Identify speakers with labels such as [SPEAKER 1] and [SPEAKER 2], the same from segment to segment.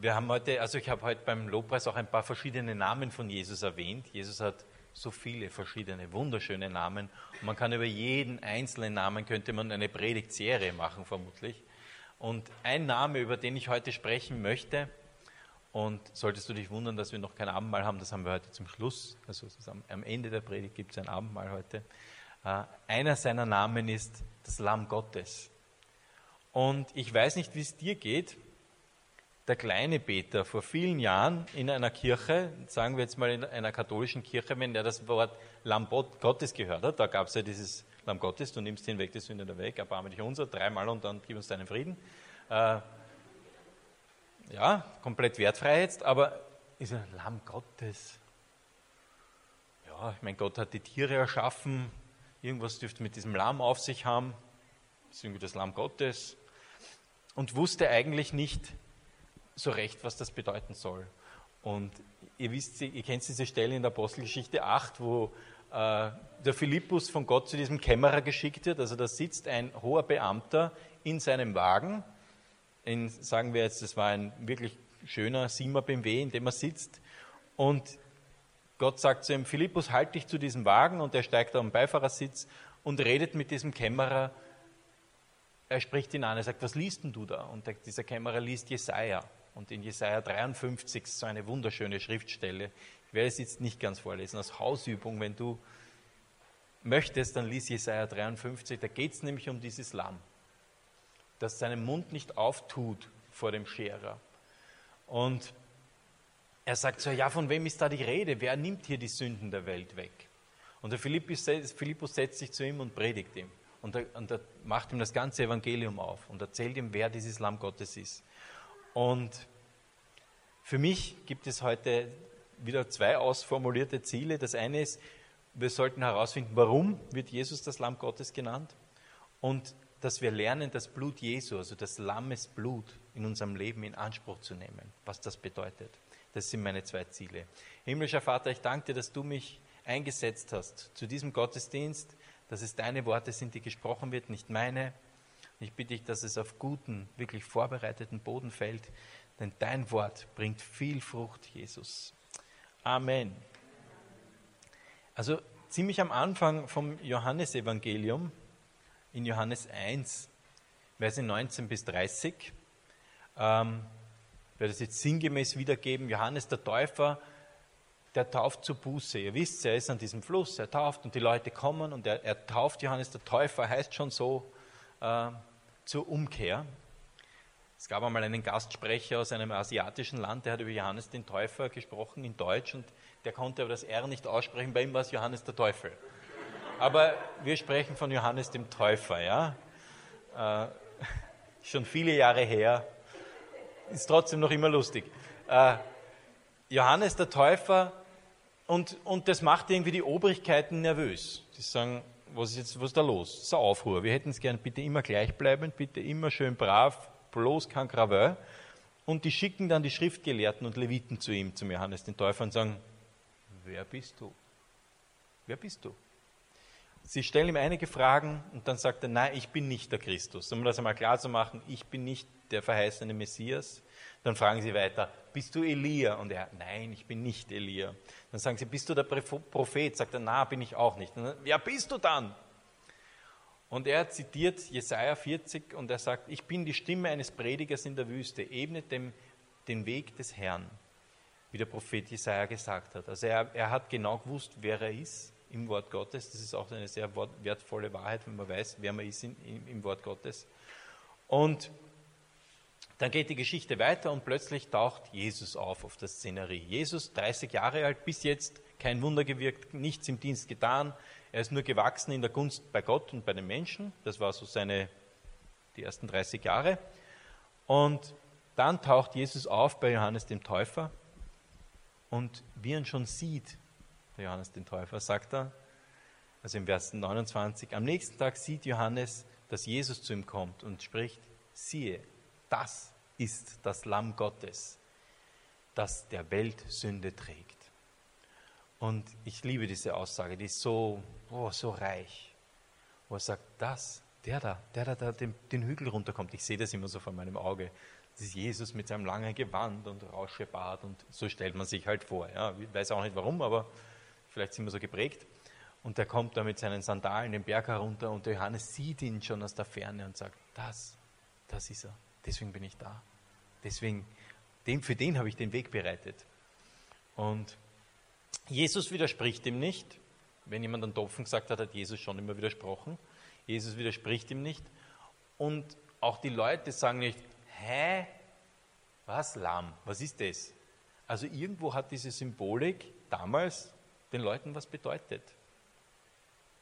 [SPEAKER 1] wir haben heute, also ich habe heute beim Lobpreis auch ein paar verschiedene Namen von Jesus erwähnt. Jesus hat so viele verschiedene, wunderschöne Namen. Und man kann über jeden einzelnen Namen, könnte man eine Predigtserie machen, vermutlich. Und ein Name, über den ich heute sprechen möchte, und solltest du dich wundern, dass wir noch kein Abendmahl haben, das haben wir heute zum Schluss, also am Ende der Predigt gibt es ein Abendmahl heute. Äh, einer seiner Namen ist das Lamm Gottes. Und ich weiß nicht, wie es dir geht, der kleine Peter vor vielen Jahren in einer Kirche, sagen wir jetzt mal in einer katholischen Kirche, wenn der das Wort Lamm Gottes gehört hat, da gab es ja dieses Lamm Gottes, du nimmst hinweg die Sünde der Weg, erbarme dich unser, dreimal und dann gib uns deinen Frieden. Äh, ja, komplett wertfrei jetzt, aber ist ein Lamm Gottes. Ja, ich meine, Gott hat die Tiere erschaffen, irgendwas dürfte mit diesem Lamm auf sich haben, das ist irgendwie das Lamm Gottes und wusste eigentlich nicht, so recht, was das bedeuten soll. Und ihr wisst, ihr kennt diese Stelle in der Apostelgeschichte 8, wo äh, der Philippus von Gott zu diesem Kämmerer geschickt wird. Also da sitzt ein hoher Beamter in seinem Wagen. In, sagen wir jetzt, das war ein wirklich schöner Siemer BMW, in dem er sitzt. Und Gott sagt zu ihm, Philippus, halt dich zu diesem Wagen und er steigt auf den Beifahrersitz und redet mit diesem Kämmerer. Er spricht ihn an, er sagt, was liest denn du da? Und der, dieser Kämmerer liest Jesaja. Und in Jesaja 53 so eine wunderschöne Schriftstelle. Ich werde es jetzt nicht ganz vorlesen, als Hausübung, wenn du möchtest, dann lies Jesaja 53. Da geht es nämlich um dieses Lamm, das seinen Mund nicht auftut vor dem Scherer. Und er sagt so: Ja, von wem ist da die Rede? Wer nimmt hier die Sünden der Welt weg? Und der Philippus, Philippus setzt sich zu ihm und predigt ihm. Und er, und er macht ihm das ganze Evangelium auf und erzählt ihm, wer dieses Lamm Gottes ist. Und für mich gibt es heute wieder zwei ausformulierte Ziele. Das eine ist, wir sollten herausfinden, warum wird Jesus das Lamm Gottes genannt und dass wir lernen, das Blut Jesu, also das Lammesblut in unserem Leben in Anspruch zu nehmen, was das bedeutet. Das sind meine zwei Ziele. Himmlischer Vater, ich danke dir, dass du mich eingesetzt hast zu diesem Gottesdienst, dass es deine Worte sind, die gesprochen wird, nicht meine. Ich bitte dich, dass es auf guten, wirklich vorbereiteten Boden fällt, denn dein Wort bringt viel Frucht, Jesus. Amen. Also ziemlich am Anfang vom Johannesevangelium, in Johannes 1, Verse 19 bis 30, ähm, ich werde es jetzt sinngemäß wiedergeben, Johannes der Täufer, der tauft zur Buße. Ihr wisst, er ist an diesem Fluss, er tauft und die Leute kommen und er, er tauft Johannes der Täufer, heißt schon so, äh, zur Umkehr. Es gab einmal einen Gastsprecher aus einem asiatischen Land, der hat über Johannes den Täufer gesprochen in Deutsch und der konnte aber das R nicht aussprechen, bei ihm war es Johannes der Teufel. Aber wir sprechen von Johannes dem Täufer, ja. Äh, schon viele Jahre her, ist trotzdem noch immer lustig. Äh, Johannes der Täufer und, und das macht irgendwie die Obrigkeiten nervös. Die sagen, was ist jetzt, was ist da los? Ein Aufruhr. Wir hätten es gern bitte immer gleichbleibend, bitte immer schön brav, bloß kein Krawall. Und die schicken dann die Schriftgelehrten und Leviten zu ihm, zum Johannes den Täufer, und sagen, wer bist du? Wer bist du? Sie stellen ihm einige Fragen und dann sagt er, nein, ich bin nicht der Christus. Um das einmal klar zu machen, ich bin nicht der verheißene Messias. Dann fragen sie weiter, bist du Elia? Und er, nein, ich bin nicht Elia. Dann sagen sie, bist du der Prophet? Sagt er, na, bin ich auch nicht. Dann, ja, bist du dann? Und er zitiert Jesaja 40 und er sagt, ich bin die Stimme eines Predigers in der Wüste, ebnet dem den Weg des Herrn, wie der Prophet Jesaja gesagt hat. Also er, er hat genau gewusst, wer er ist im Wort Gottes. Das ist auch eine sehr wertvolle Wahrheit, wenn man weiß, wer man ist in, im, im Wort Gottes. Und dann geht die Geschichte weiter und plötzlich taucht Jesus auf auf der Szenerie. Jesus, 30 Jahre alt, bis jetzt kein Wunder gewirkt, nichts im Dienst getan. Er ist nur gewachsen in der Gunst bei Gott und bei den Menschen. Das war so seine, die ersten 30 Jahre. Und dann taucht Jesus auf bei Johannes dem Täufer. Und wie er ihn schon sieht, der Johannes den Täufer, sagt er, also im Vers 29, am nächsten Tag sieht Johannes, dass Jesus zu ihm kommt und spricht, siehe, das ist das Lamm Gottes, das der Welt Sünde trägt. Und ich liebe diese Aussage, die ist so, oh, so reich. Wo er sagt, das, der da, der da, der den, den Hügel runterkommt, ich sehe das immer so vor meinem Auge, Das ist Jesus mit seinem langen Gewand und Rauschebart und so stellt man sich halt vor. Ja. Ich weiß auch nicht warum, aber vielleicht sind wir so geprägt. Und der kommt da mit seinen Sandalen den Berg herunter und der Johannes sieht ihn schon aus der Ferne und sagt, das, das ist er. Deswegen bin ich da. Deswegen, dem, für den habe ich den Weg bereitet. Und Jesus widerspricht ihm nicht. Wenn jemand einen Topfen gesagt hat, hat Jesus schon immer widersprochen. Jesus widerspricht ihm nicht. Und auch die Leute sagen nicht, hä, was Lamm, was ist das? Also irgendwo hat diese Symbolik damals den Leuten was bedeutet.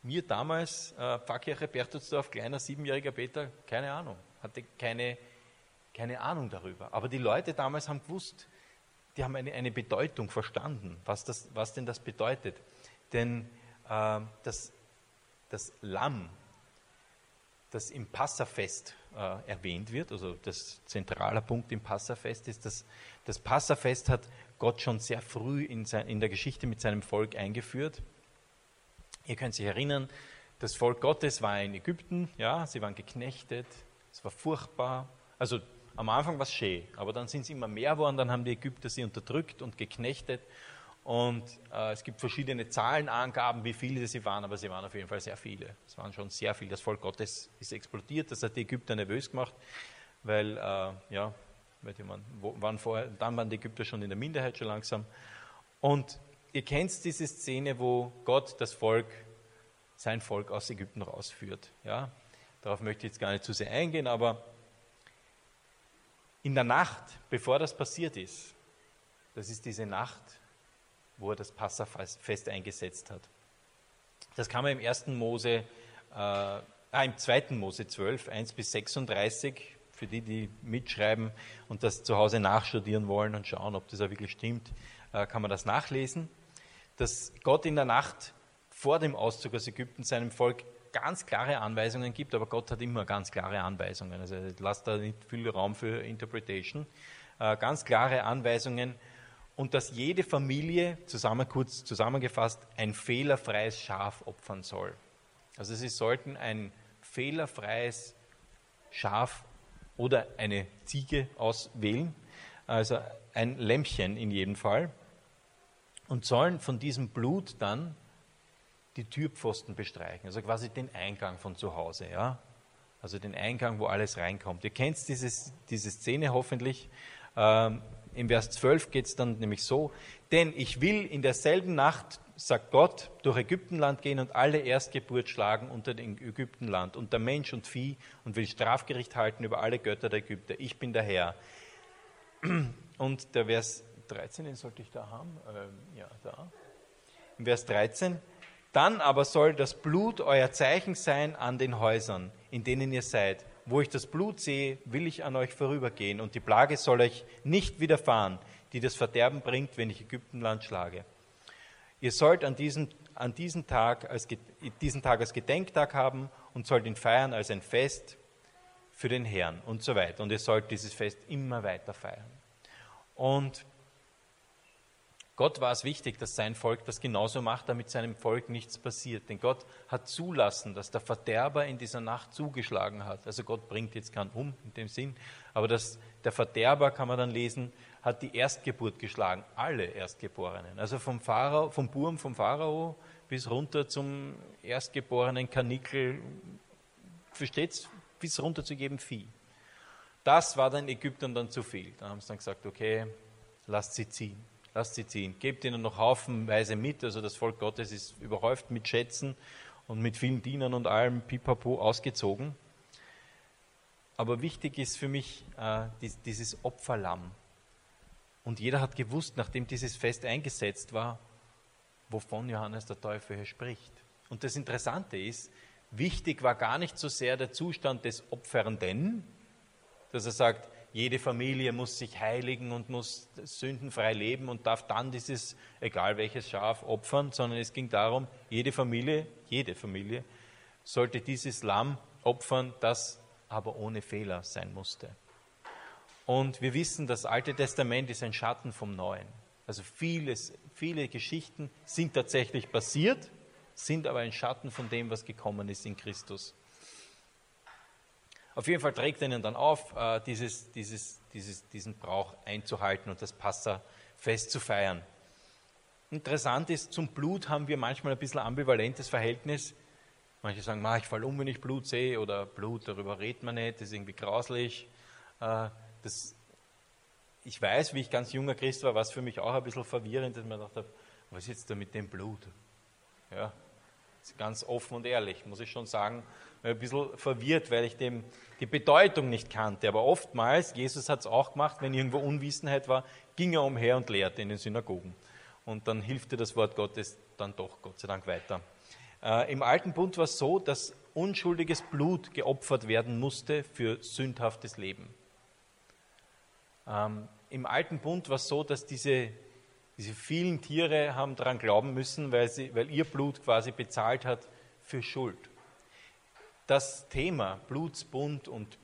[SPEAKER 1] Mir damals, äh, Pfarrkirche Bertelsdorf, kleiner siebenjähriger Peter, keine Ahnung, hatte keine, keine Ahnung darüber. Aber die Leute damals haben gewusst, die haben eine, eine Bedeutung verstanden, was, das, was denn das bedeutet. Denn äh, das, das Lamm, das im Passafest äh, erwähnt wird, also das zentrale Punkt im Passafest ist, dass das Passafest hat Gott schon sehr früh in, sein, in der Geschichte mit seinem Volk eingeführt. Ihr könnt sich erinnern, das Volk Gottes war in Ägypten, ja, sie waren geknechtet, es war furchtbar. Also am Anfang war es schön, aber dann sind sie immer mehr geworden, dann haben die Ägypter sie unterdrückt und geknechtet. Und äh, es gibt verschiedene Zahlenangaben, wie viele sie waren, aber sie waren auf jeden Fall sehr viele. Es waren schon sehr viele. Das Volk Gottes ist explodiert, das hat die Ägypter nervös gemacht, weil, äh, ja, weil die waren vorher, dann waren die Ägypter schon in der Minderheit schon langsam. Und ihr kennt diese Szene, wo Gott das Volk, sein Volk aus Ägypten rausführt. Ja? Darauf möchte ich jetzt gar nicht zu sehr eingehen, aber in der Nacht, bevor das passiert ist, das ist diese Nacht, wo er das Passafest eingesetzt hat. Das kann man im 1. Mose, äh, ah, im 2. Mose 12, 1 bis 36, für die, die mitschreiben und das zu Hause nachstudieren wollen und schauen, ob das auch wirklich stimmt, äh, kann man das nachlesen dass Gott in der Nacht vor dem Auszug aus Ägypten seinem Volk ganz klare Anweisungen gibt, aber Gott hat immer ganz klare Anweisungen. Also lasst da nicht viel Raum für Interpretation. Äh, ganz klare Anweisungen und dass jede Familie, zusammen, kurz zusammengefasst, ein fehlerfreies Schaf opfern soll. Also sie sollten ein fehlerfreies Schaf oder eine Ziege auswählen, also ein Lämpchen in jedem Fall und sollen von diesem Blut dann die Türpfosten bestreichen, also quasi den Eingang von zu Hause, ja? Also den Eingang, wo alles reinkommt. Ihr kennt dieses, diese Szene hoffentlich. Ähm, Im Vers 12 geht es dann nämlich so, denn ich will in derselben Nacht, sagt Gott, durch Ägyptenland gehen und alle Erstgeburt schlagen unter dem Ägyptenland, unter Mensch und Vieh und will Strafgericht halten über alle Götter der Ägypter. Ich bin der Herr. Und der Vers 13, den sollte ich da haben. Ähm, ja, da. Im Vers 13. Dann aber soll das Blut euer Zeichen sein an den Häusern, in denen ihr seid. Wo ich das Blut sehe, will ich an euch vorübergehen, und die Plage soll euch nicht widerfahren, die das Verderben bringt, wenn ich Ägyptenland schlage. Ihr sollt an diesem, an diesem, Tag als, diesen Tag als Gedenktag haben und sollt ihn feiern als ein Fest für den Herrn und so weiter. Und ihr sollt dieses Fest immer weiter feiern. Und Gott war es wichtig, dass sein Volk das genauso macht, damit seinem Volk nichts passiert. Denn Gott hat zulassen, dass der Verderber in dieser Nacht zugeschlagen hat. Also Gott bringt jetzt keinen um in dem Sinn, aber dass der Verderber, kann man dann lesen, hat die Erstgeburt geschlagen, alle Erstgeborenen. Also vom, Pharao, vom Burm vom Pharao bis runter zum erstgeborenen Kanickel, versteht's, bis runter zu jedem Vieh. Das war den Ägyptern dann zu viel. Da haben sie dann gesagt, okay, lasst sie ziehen lasst sie ziehen. Gebt ihnen noch haufenweise mit. Also das Volk Gottes ist überhäuft mit Schätzen und mit vielen Dienern und allem Pipapo ausgezogen. Aber wichtig ist für mich äh, dieses Opferlamm. Und jeder hat gewusst, nachdem dieses Fest eingesetzt war, wovon Johannes der Täufer hier spricht. Und das Interessante ist, wichtig war gar nicht so sehr der Zustand des Opfernden, dass er sagt, jede Familie muss sich heiligen und muss sündenfrei leben und darf dann dieses, egal welches Schaf, opfern, sondern es ging darum, jede Familie, jede Familie sollte dieses Lamm opfern, das aber ohne Fehler sein musste. Und wir wissen, das Alte Testament ist ein Schatten vom Neuen. Also vieles, viele Geschichten sind tatsächlich passiert, sind aber ein Schatten von dem, was gekommen ist in Christus. Auf jeden Fall trägt ihnen dann auf, äh, dieses, dieses dieses, diesen Brauch einzuhalten und das Passafest zu feiern. Interessant ist, zum Blut haben wir manchmal ein bisschen ambivalentes Verhältnis. Manche sagen, ich falle um, wenn ich Blut sehe, oder Blut, darüber redet man nicht, das ist irgendwie grauslich. Das, ich weiß, wie ich ganz junger Christ war, war es für mich auch ein bisschen verwirrend, dass man dachte, was ist jetzt da mit dem Blut? Ja, ganz offen und ehrlich, muss ich schon sagen, ein bisschen verwirrt, weil ich dem die Bedeutung nicht kannte. Aber oftmals, Jesus hat es auch gemacht, wenn irgendwo Unwissenheit war, ging er umher und lehrte in den Synagogen. Und dann hilft dir das Wort Gottes dann doch, Gott sei Dank, weiter. Äh, Im Alten Bund war es so, dass unschuldiges Blut geopfert werden musste für sündhaftes Leben. Ähm, Im Alten Bund war es so, dass diese, diese vielen Tiere haben daran glauben müssen, weil, sie, weil ihr Blut quasi bezahlt hat für Schuld. Das Thema Blutsbund und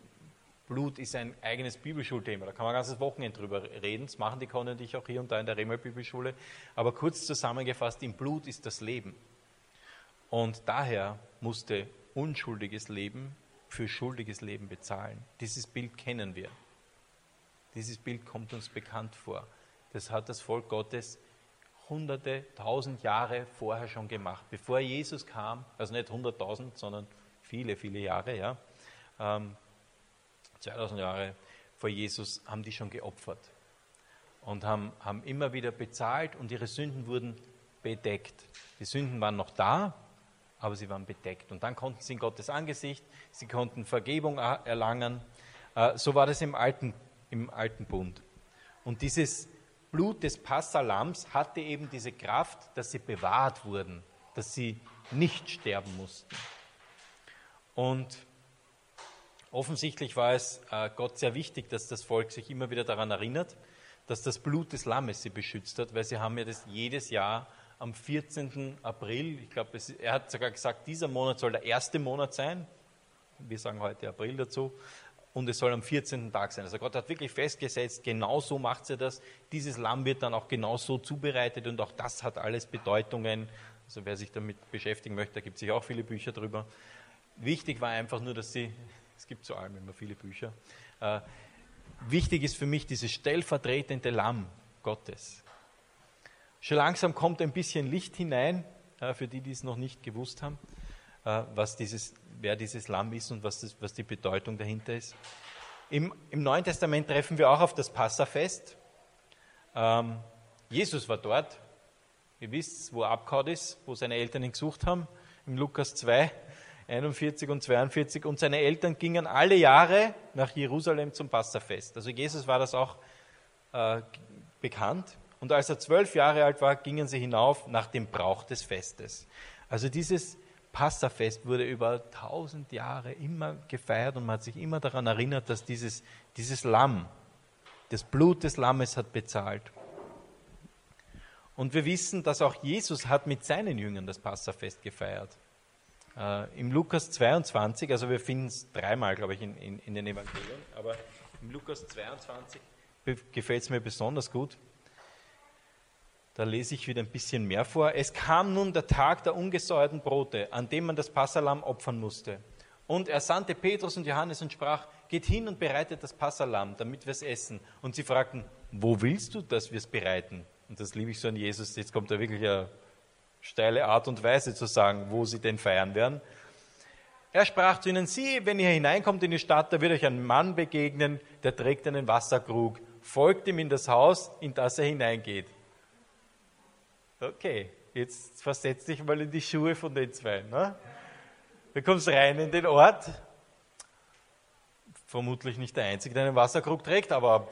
[SPEAKER 1] Blut ist ein eigenes Bibelschulthema. Da kann man ein ganzes Wochenende drüber reden. Das machen die Conny und ich auch hier und da in der Remel Bibelschule. Aber kurz zusammengefasst, im Blut ist das Leben. Und daher musste unschuldiges Leben für schuldiges Leben bezahlen. Dieses Bild kennen wir. Dieses Bild kommt uns bekannt vor. Das hat das Volk Gottes hunderte, tausend Jahre vorher schon gemacht. Bevor Jesus kam, also nicht hunderttausend, sondern viele, viele Jahre, ja, ähm, 2000 Jahre vor Jesus, haben die schon geopfert und haben, haben immer wieder bezahlt und ihre Sünden wurden bedeckt. Die Sünden waren noch da, aber sie waren bedeckt. Und dann konnten sie in Gottes Angesicht, sie konnten Vergebung erlangen. Äh, so war das im alten, im alten Bund. Und dieses Blut des Passalams hatte eben diese Kraft, dass sie bewahrt wurden, dass sie nicht sterben mussten. Und offensichtlich war es äh, Gott sehr wichtig, dass das Volk sich immer wieder daran erinnert, dass das Blut des Lammes sie beschützt hat, weil sie haben ja das jedes Jahr am 14. April, ich glaube, er hat sogar gesagt, dieser Monat soll der erste Monat sein. Wir sagen heute April dazu. Und es soll am 14. Tag sein. Also Gott hat wirklich festgesetzt, genau so macht er das. Dieses Lamm wird dann auch genau so zubereitet und auch das hat alles Bedeutungen. Also wer sich damit beschäftigen möchte, da gibt es sich auch viele Bücher drüber. Wichtig war einfach nur, dass sie, es gibt zu allem immer viele Bücher, äh, wichtig ist für mich dieses stellvertretende Lamm Gottes. Schon langsam kommt ein bisschen Licht hinein, äh, für die, die es noch nicht gewusst haben, äh, was dieses, wer dieses Lamm ist und was, das, was die Bedeutung dahinter ist. Im, Im, Neuen Testament treffen wir auch auf das Passafest. Ähm, Jesus war dort. Ihr wisst, wo er abgehauen ist, wo seine Eltern ihn gesucht haben, im Lukas 2. 41 und 42 und seine Eltern gingen alle Jahre nach Jerusalem zum Passafest. Also Jesus war das auch äh, bekannt. Und als er zwölf Jahre alt war, gingen sie hinauf nach dem Brauch des Festes. Also dieses Passafest wurde über tausend Jahre immer gefeiert und man hat sich immer daran erinnert, dass dieses, dieses Lamm, das Blut des Lammes hat bezahlt. Und wir wissen, dass auch Jesus hat mit seinen Jüngern das Passafest gefeiert. Äh, Im Lukas 22, also wir finden es dreimal, glaube ich, in, in, in, den Evangelien, aber im Lukas 22 gefällt es mir besonders gut. Da lese ich wieder ein bisschen mehr vor. Es kam nun der Tag der ungesäuerten Brote, an dem man das Passalam opfern musste. Und er sandte Petrus und Johannes und sprach, geht hin und bereitet das Passalam, damit wir es essen. Und sie fragten, wo willst du, dass wir es bereiten? Und das liebe ich so an Jesus. Jetzt kommt da wirklich ein steile Art und Weise zu sagen, wo sie denn feiern werden. Er sprach zu ihnen, Sie, wenn ihr hineinkommt in die Stadt, da wird euch ein Mann begegnen, der trägt einen Wasserkrug. Folgt ihm in das Haus, in das er hineingeht. Okay, jetzt versetz dich mal in die Schuhe von den zwei. Ne? Du kommst rein in den Ort. Vermutlich nicht der Einzige, der einen Wasserkrug trägt, aber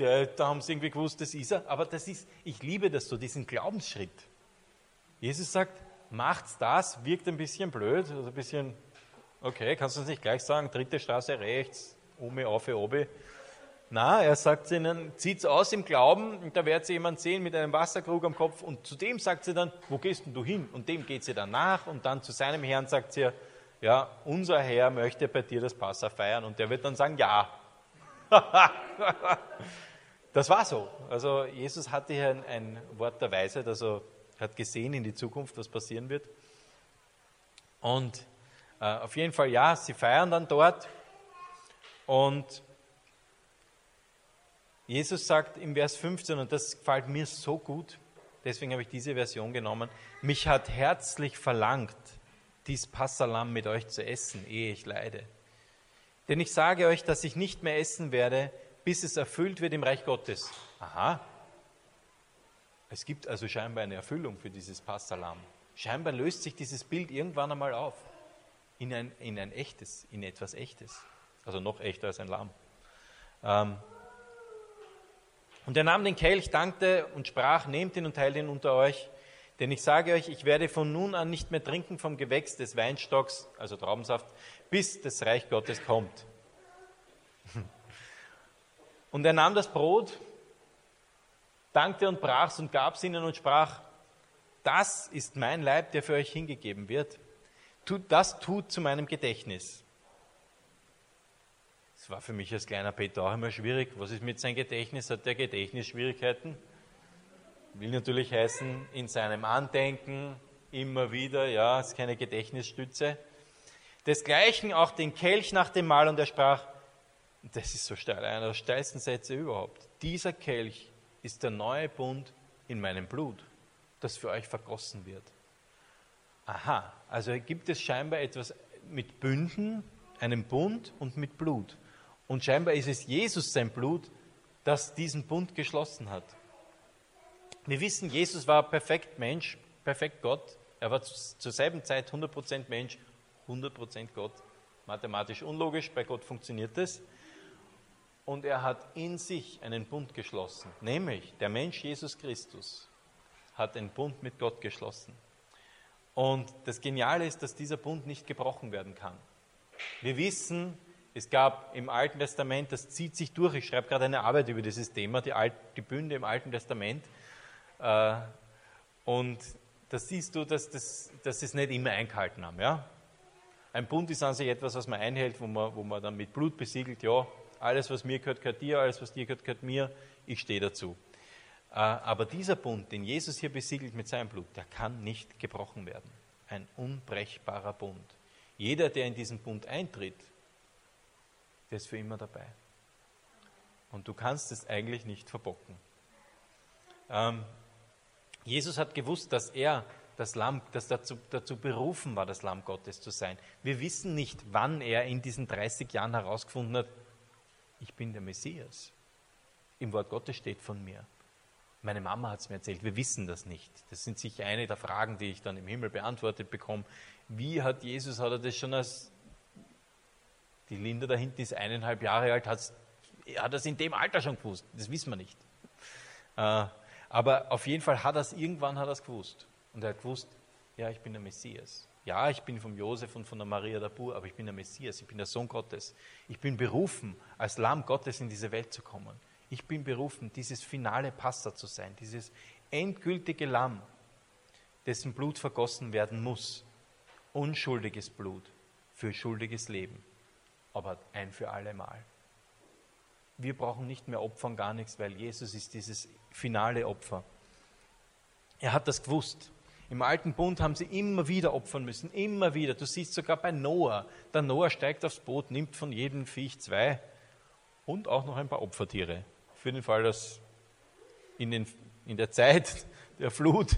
[SPEAKER 1] der, da haben sie irgendwie gewusst, das ist er. Aber das ist, ich liebe das so, diesen Glaubensschritt. Jesus sagt, macht's das, wirkt ein bisschen blöd, also ein bisschen, okay, kannst du uns nicht gleich sagen, dritte Straße rechts, Ome, auf, obe. Na, er sagt ihnen, zieht's aus im Glauben, und da werdet ihr jemanden sehen mit einem Wasserkrug am Kopf, und zu dem sagt sie dann, wo gehst denn du hin? Und dem geht sie dann nach, und dann zu seinem Herrn sagt sie, ja, unser Herr möchte bei dir das Passa feiern, und der wird dann sagen, ja. das war so. Also Jesus hatte hier ein, ein Wort der Weisheit, also hat gesehen in die Zukunft, was passieren wird. Und äh, auf jeden Fall, ja, sie feiern dann dort. Und Jesus sagt im Vers 15, und das gefällt mir so gut, deswegen habe ich diese Version genommen, mich hat herzlich verlangt, dies Passalam mit euch zu essen, ehe ich leide. Denn ich sage euch, dass ich nicht mehr essen werde, bis es erfüllt wird im Reich Gottes. Aha. Es gibt also scheinbar eine Erfüllung für dieses Passalam. Scheinbar löst sich dieses Bild irgendwann einmal auf in ein, in ein echtes, in etwas Echtes. Also noch echter als ein Lamm. Ähm, und er nahm den Kelch, dankte und sprach, nehmt ihn und teilt ihn unter euch. Denn ich sage euch, ich werde von nun an nicht mehr trinken vom Gewächs des Weinstocks, also Traubensaft, bis das Reich Gottes kommt. Und er nahm das Brot, dankte und brach es und gab es ihnen und sprach, das ist mein Leib, der für euch hingegeben wird. Das tut zu meinem Gedächtnis. War für mich als kleiner Peter auch immer schwierig. Was ist mit seinem Gedächtnis? Hat der Gedächtnisschwierigkeiten? Will natürlich heißen, in seinem Andenken immer wieder, ja, ist keine Gedächtnisstütze. Desgleichen auch den Kelch nach dem Mahl und er sprach, das ist so steil, einer der steilsten Sätze überhaupt. Dieser Kelch ist der neue Bund in meinem Blut, das für euch vergossen wird. Aha, also gibt es scheinbar etwas mit Bünden, einem Bund und mit Blut. Und scheinbar ist es Jesus sein Blut, das diesen Bund geschlossen hat. Wir wissen, Jesus war perfekt Mensch, perfekt Gott. Er war zur selben Zeit 100% Mensch, 100% Gott. Mathematisch unlogisch, bei Gott funktioniert das. Und er hat in sich einen Bund geschlossen, nämlich der Mensch Jesus Christus hat einen Bund mit Gott geschlossen. Und das Geniale ist, dass dieser Bund nicht gebrochen werden kann. Wir wissen, es gab im Alten Testament, das zieht sich durch, ich schreibe gerade eine Arbeit über dieses Thema, die, Alt, die Bünde im Alten Testament. Äh, und da siehst du, dass, das, dass sie es nicht immer eingehalten haben. Ja? Ein Bund ist an sich etwas, was man einhält, wo man, wo man dann mit Blut besiegelt, ja, alles, was mir gehört, gehört dir, alles, was dir gehört, gehört mir, ich stehe dazu. Äh, aber dieser Bund, den Jesus hier besiegelt mit seinem Blut, der kann nicht gebrochen werden. Ein unbrechbarer Bund. Jeder, der in diesen Bund eintritt, der ist für immer dabei. Und du kannst es eigentlich nicht verbocken. Ähm, Jesus hat gewusst, dass er das Lamm, das dazu, dazu berufen war, das Lamm Gottes zu sein. Wir wissen nicht, wann er in diesen 30 Jahren herausgefunden hat, ich bin der Messias. Im Wort Gottes steht von mir. Meine Mama hat es mir erzählt, wir wissen das nicht. Das sind sicher eine der Fragen, die ich dann im Himmel beantwortet bekomme. Wie hat Jesus, hat er das schon als, die Linda da hinten ist eineinhalb Jahre alt, hat das in dem Alter schon gewusst? Das wissen wir nicht. Äh, aber auf jeden Fall hat es, irgendwann hat er es gewusst. Und er hat gewusst, ja, ich bin der Messias. Ja, ich bin vom Josef und von der Maria der Bur, aber ich bin der Messias, ich bin der Sohn Gottes. Ich bin berufen, als Lamm Gottes in diese Welt zu kommen. Ich bin berufen, dieses finale Passer zu sein, dieses endgültige Lamm, dessen Blut vergossen werden muss. Unschuldiges Blut für schuldiges Leben, aber ein für alle Mal. Wir brauchen nicht mehr opfern, gar nichts, weil Jesus ist dieses finale Opfer. Er hat das gewusst. Im alten Bund haben sie immer wieder opfern müssen, immer wieder. Du siehst sogar bei Noah. Der Noah steigt aufs Boot, nimmt von jedem Viech zwei und auch noch ein paar Opfertiere für den Fall, dass in, den, in der Zeit der Flut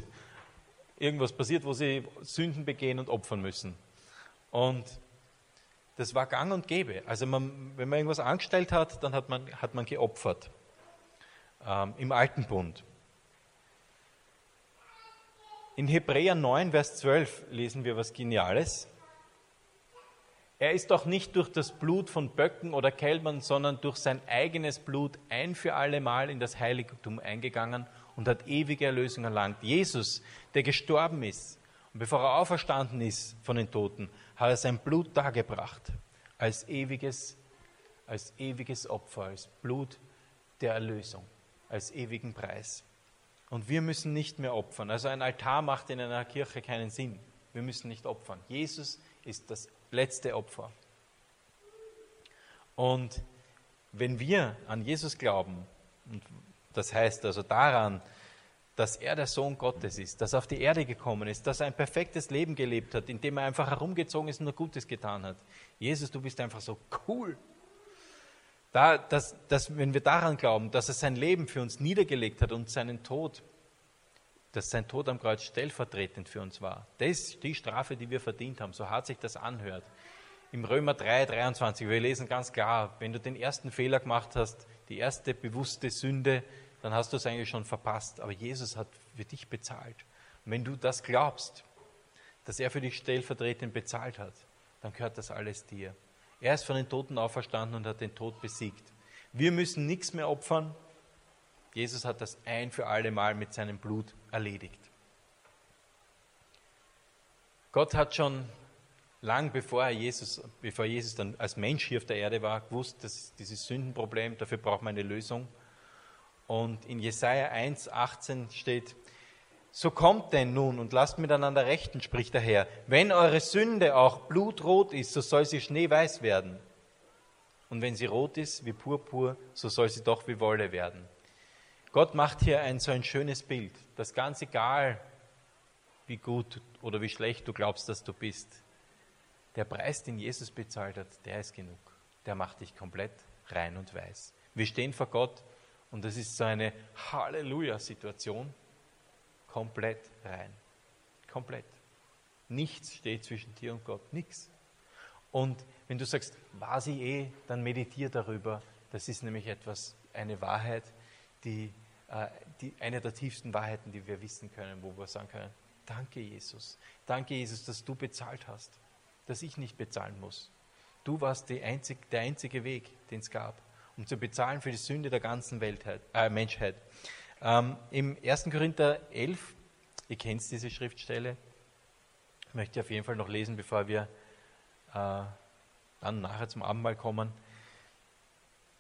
[SPEAKER 1] irgendwas passiert, wo sie Sünden begehen und opfern müssen. Und das war gang und gäbe. Also man, wenn man irgendwas angestellt hat, dann hat man, hat man geopfert. Ähm, Im Alten Bund. In Hebräer 9, Vers 12 lesen wir was Geniales. Er ist doch nicht durch das Blut von Böcken oder Kälbern, sondern durch sein eigenes Blut ein für alle Mal in das Heiligtum eingegangen und hat ewige Erlösung erlangt. Jesus, der gestorben ist und bevor er auferstanden ist von den Toten, hat er sein Blut dargebracht als ewiges, als ewiges Opfer, als Blut der Erlösung, als ewigen Preis. Und wir müssen nicht mehr opfern. Also ein Altar macht in einer Kirche keinen Sinn. Wir müssen nicht opfern. Jesus ist das letzte Opfer. Und wenn wir an Jesus glauben, und das heißt also daran, dass er der Sohn Gottes ist, dass er auf die Erde gekommen ist, dass er ein perfektes Leben gelebt hat, indem er einfach herumgezogen ist und nur Gutes getan hat. Jesus, du bist einfach so cool. Da, dass, dass, wenn wir daran glauben, dass er sein Leben für uns niedergelegt hat und seinen Tod, dass sein Tod am Kreuz stellvertretend für uns war, das ist die Strafe, die wir verdient haben, so hart sich das anhört. Im Römer 3, 23, wir lesen ganz klar, wenn du den ersten Fehler gemacht hast, die erste bewusste Sünde, dann hast du es eigentlich schon verpasst. Aber Jesus hat für dich bezahlt. Und wenn du das glaubst, dass er für dich stellvertretend bezahlt hat, dann gehört das alles dir. Er ist von den Toten auferstanden und hat den Tod besiegt. Wir müssen nichts mehr opfern. Jesus hat das ein für alle Mal mit seinem Blut erledigt. Gott hat schon lang bevor Jesus, bevor Jesus dann als Mensch hier auf der Erde war, gewusst, dass dieses Sündenproblem, dafür braucht man eine Lösung. Und in Jesaja 1, 18 steht, so kommt denn nun und lasst miteinander rechten, spricht der Herr. Wenn eure Sünde auch blutrot ist, so soll sie schneeweiß werden. Und wenn sie rot ist wie Purpur, so soll sie doch wie Wolle werden. Gott macht hier ein so ein schönes Bild, dass ganz egal, wie gut oder wie schlecht du glaubst, dass du bist, der Preis, den Jesus bezahlt hat, der ist genug. Der macht dich komplett rein und weiß. Wir stehen vor Gott und das ist so eine Halleluja-Situation komplett rein. Komplett. Nichts steht zwischen dir und Gott. Nichts. Und wenn du sagst, war sie eh, dann meditiere darüber. Das ist nämlich etwas, eine Wahrheit, die, äh, die, eine der tiefsten Wahrheiten, die wir wissen können, wo wir sagen können, danke Jesus. Danke Jesus, dass du bezahlt hast, dass ich nicht bezahlen muss. Du warst einzig, der einzige Weg, den es gab, um zu bezahlen für die Sünde der ganzen Weltheit, äh, Menschheit. Ähm, Im 1. Korinther 11, ihr kennt diese Schriftstelle, möchte ich auf jeden Fall noch lesen, bevor wir äh, dann nachher zum Abendmahl kommen.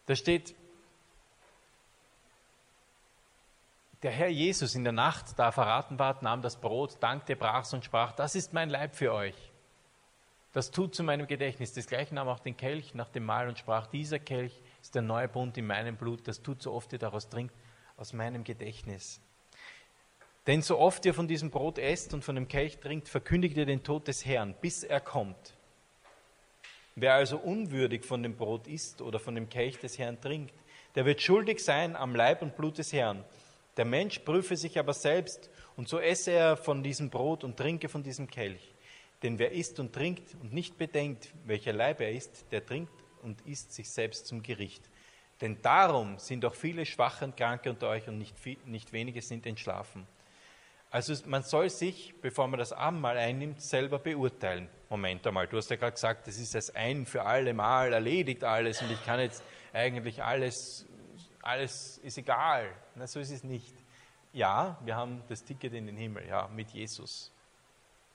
[SPEAKER 1] Da steht, der Herr Jesus in der Nacht, da verraten ward, nahm das Brot, dankte, brach's und sprach, das ist mein Leib für euch. Das tut zu meinem Gedächtnis. Desgleichen nahm auch den Kelch nach dem Mahl und sprach, dieser Kelch ist der neue Bund in meinem Blut, das tut so oft ihr daraus trinkt, aus meinem Gedächtnis. Denn so oft ihr von diesem Brot esst und von dem Kelch trinkt, verkündigt ihr den Tod des Herrn, bis er kommt. Wer also unwürdig von dem Brot isst oder von dem Kelch des Herrn trinkt, der wird schuldig sein am Leib und Blut des Herrn. Der Mensch prüfe sich aber selbst, und so esse er von diesem Brot und trinke von diesem Kelch. Denn wer isst und trinkt und nicht bedenkt, welcher Leib er ist, der trinkt und isst sich selbst zum Gericht. Denn darum sind auch viele Schwache und Kranke unter euch und nicht, viel, nicht wenige sind entschlafen. Also man soll sich, bevor man das Abendmahl einnimmt, selber beurteilen. Moment einmal, du hast ja gerade gesagt, das ist das ein für alle Mal, erledigt alles und ich kann jetzt eigentlich alles, alles ist egal. Na, so ist es nicht. Ja, wir haben das Ticket in den Himmel, ja, mit Jesus.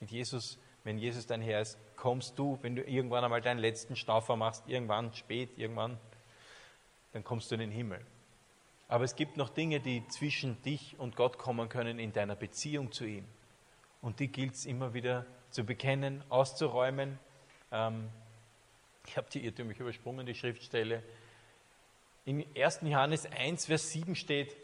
[SPEAKER 1] Mit Jesus, wenn Jesus dein Herr ist, kommst du, wenn du irgendwann einmal deinen letzten Staufer machst, irgendwann spät, irgendwann, dann kommst du in den Himmel. Aber es gibt noch Dinge, die zwischen dich und Gott kommen können in deiner Beziehung zu ihm. Und die gilt es immer wieder zu bekennen, auszuräumen. Ähm, ich habe die irrtümlich übersprungen, die Schriftstelle. In 1. Johannes 1, Vers 7 steht,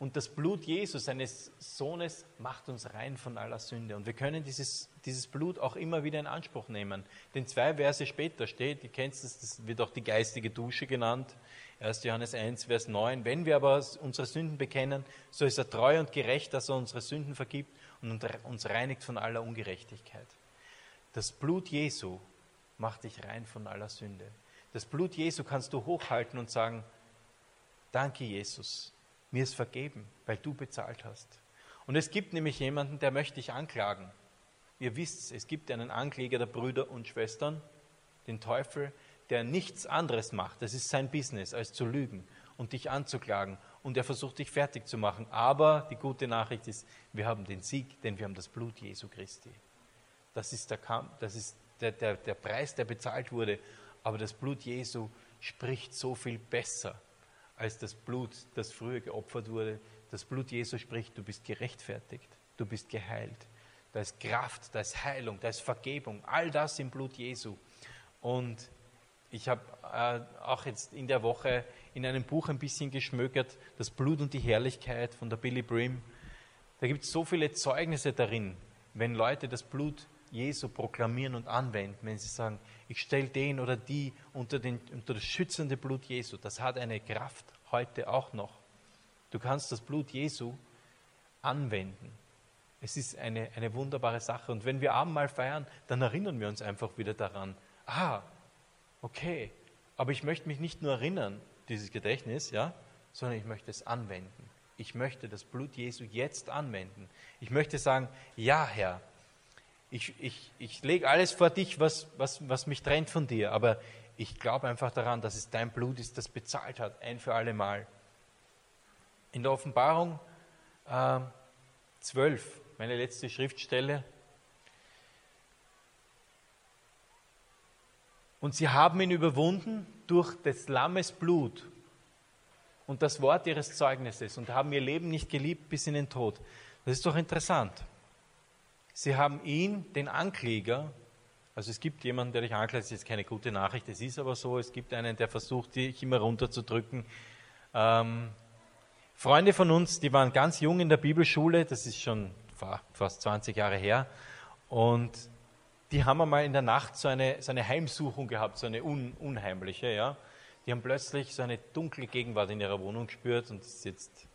[SPEAKER 1] und das Blut Jesus, seines Sohnes, macht uns rein von aller Sünde. Und wir können dieses, dieses Blut auch immer wieder in Anspruch nehmen. Denn zwei Verse später steht, ihr kennt es, das wird auch die geistige Dusche genannt, 1. Johannes 1, Vers 9. Wenn wir aber unsere Sünden bekennen, so ist er treu und gerecht, dass er unsere Sünden vergibt und uns reinigt von aller Ungerechtigkeit. Das Blut Jesu macht dich rein von aller Sünde. Das Blut Jesu kannst du hochhalten und sagen, danke Jesus, mir ist vergeben, weil du bezahlt hast. Und es gibt nämlich jemanden, der möchte dich anklagen. Ihr wisst, es gibt einen Ankläger der Brüder und Schwestern, den Teufel, der nichts anderes macht, das ist sein Business, als zu lügen und dich anzuklagen. Und er versucht dich fertig zu machen. Aber die gute Nachricht ist, wir haben den Sieg, denn wir haben das Blut Jesu Christi. Das ist der, Kampf, das ist der, der, der Preis, der bezahlt wurde. Aber das Blut Jesu spricht so viel besser als das Blut, das früher geopfert wurde. Das Blut Jesu spricht, du bist gerechtfertigt, du bist geheilt. Da ist Kraft, da ist Heilung, da ist Vergebung, all das im Blut Jesu. Und ich habe äh, auch jetzt in der Woche in einem Buch ein bisschen geschmökert, Das Blut und die Herrlichkeit von der Billy Brim. Da gibt es so viele Zeugnisse darin, wenn Leute das Blut Jesu proklamieren und anwenden, wenn sie sagen, ich stelle den oder die unter, den, unter das schützende Blut Jesu. Das hat eine Kraft heute auch noch. Du kannst das Blut Jesu anwenden. Es ist eine, eine wunderbare Sache. Und wenn wir Abendmahl feiern, dann erinnern wir uns einfach wieder daran. Ah, okay, aber ich möchte mich nicht nur erinnern, dieses Gedächtnis, ja, sondern ich möchte es anwenden. Ich möchte das Blut Jesu jetzt anwenden. Ich möchte sagen, ja, Herr, ich, ich, ich lege alles vor dich, was, was, was mich trennt von dir, aber ich glaube einfach daran, dass es dein Blut ist, das bezahlt hat, ein für alle Mal. In der Offenbarung äh, 12, meine letzte Schriftstelle, Und sie haben ihn überwunden durch des Lammes Blut und das Wort ihres Zeugnisses und haben ihr Leben nicht geliebt bis in den Tod. Das ist doch interessant. Sie haben ihn, den Ankläger, also es gibt jemanden, der dich anklagt, das ist keine gute Nachricht, es ist aber so, es gibt einen, der versucht, dich immer runterzudrücken. Ähm, Freunde von uns, die waren ganz jung in der Bibelschule, das ist schon fast 20 Jahre her, und die haben einmal in der Nacht so eine, so eine Heimsuchung gehabt, so eine un, unheimliche, ja. Die haben plötzlich so eine dunkle Gegenwart in ihrer Wohnung gespürt und das ist jetzt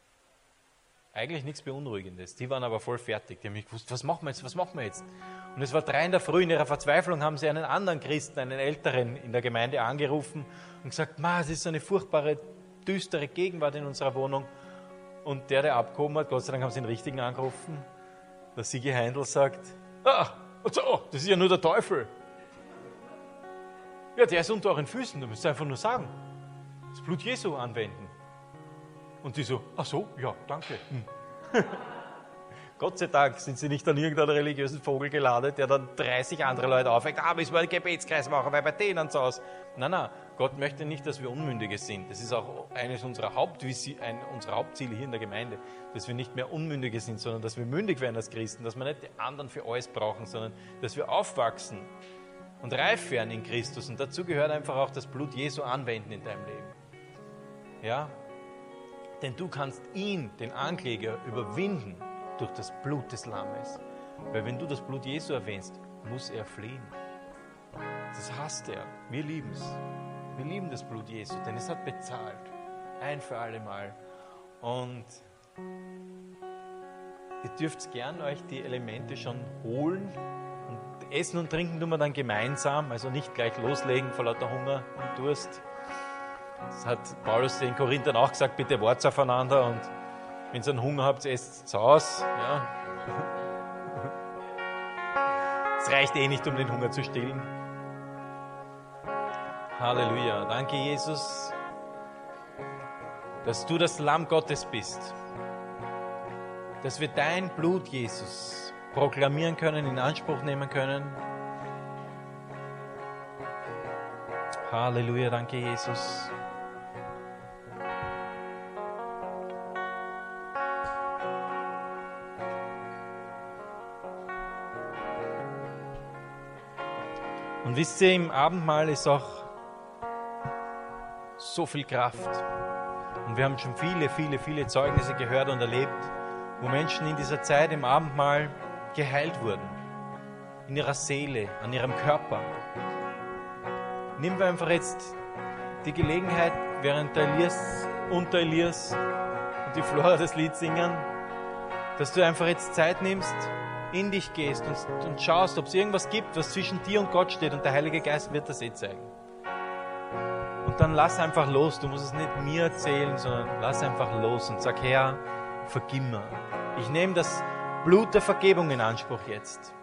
[SPEAKER 1] eigentlich nichts Beunruhigendes. Die waren aber voll fertig. Die haben mich gewusst, was machen wir jetzt, was machen wir jetzt? Und es war drei in der Früh, in ihrer Verzweiflung haben sie einen anderen Christen, einen Älteren in der Gemeinde angerufen und gesagt, Ma, es ist so eine furchtbare, düstere Gegenwart in unserer Wohnung. Und der, der abgehoben hat, Gott sei Dank haben sie den richtigen angerufen, der Sigi Heindl sagt, ah, so, das ist ja nur der Teufel. Ja, der ist unter euren Füßen, du müsst einfach nur sagen. Das Blut Jesu anwenden. Und die so, ach so, ja, danke. Hm. Gott sei Dank sind sie nicht an irgendeinen religiösen Vogel geladet, der dann 30 andere Leute aufweckt. Ah, müssen wir einen Gebetskreis machen, weil bei denen zu Hause. Nein, nein, Gott möchte nicht, dass wir Unmündige sind. Das ist auch eines unserer, Hauptvisi ein, unserer Hauptziele hier in der Gemeinde, dass wir nicht mehr Unmündige sind, sondern dass wir mündig werden als Christen, dass wir nicht die anderen für alles brauchen, sondern dass wir aufwachsen und reif werden in Christus. Und dazu gehört einfach auch das Blut Jesu anwenden in deinem Leben. Ja? Denn du kannst ihn, den Ankläger, überwinden durch das Blut des Lammes. Weil wenn du das Blut Jesu erwähnst, muss er fliehen. Das hasst er. Wir lieben es. Wir lieben das Blut Jesu, denn es hat bezahlt. Ein für alle Mal. Und ihr dürft gern euch die Elemente schon holen. Und essen und trinken tun wir dann gemeinsam, also nicht gleich loslegen vor lauter Hunger und Durst. Das hat Paulus den Korinthern auch gesagt, bitte wartet aufeinander und wenn ihr einen Hunger habt, esst es aus. Ja. Es reicht eh nicht, um den Hunger zu stillen. Halleluja. Danke, Jesus, dass du das Lamm Gottes bist. Dass wir dein Blut, Jesus, proklamieren können, in Anspruch nehmen können. Halleluja. Danke, Jesus. Und wisst ihr, im Abendmahl ist auch so viel Kraft. Und wir haben schon viele, viele, viele Zeugnisse gehört und erlebt, wo Menschen in dieser Zeit im Abendmahl geheilt wurden. In ihrer Seele, an ihrem Körper. Nimm einfach jetzt die Gelegenheit, während der Elias, unter Elias und die Flora das Lied singen, dass du einfach jetzt Zeit nimmst, in dich gehst und, und schaust, ob es irgendwas gibt, was zwischen dir und Gott steht und der Heilige Geist wird das eh zeigen. Und dann lass einfach los. Du musst es nicht mir erzählen, sondern lass einfach los und sag, Herr, vergib mir. Ich nehme das Blut der Vergebung in Anspruch jetzt.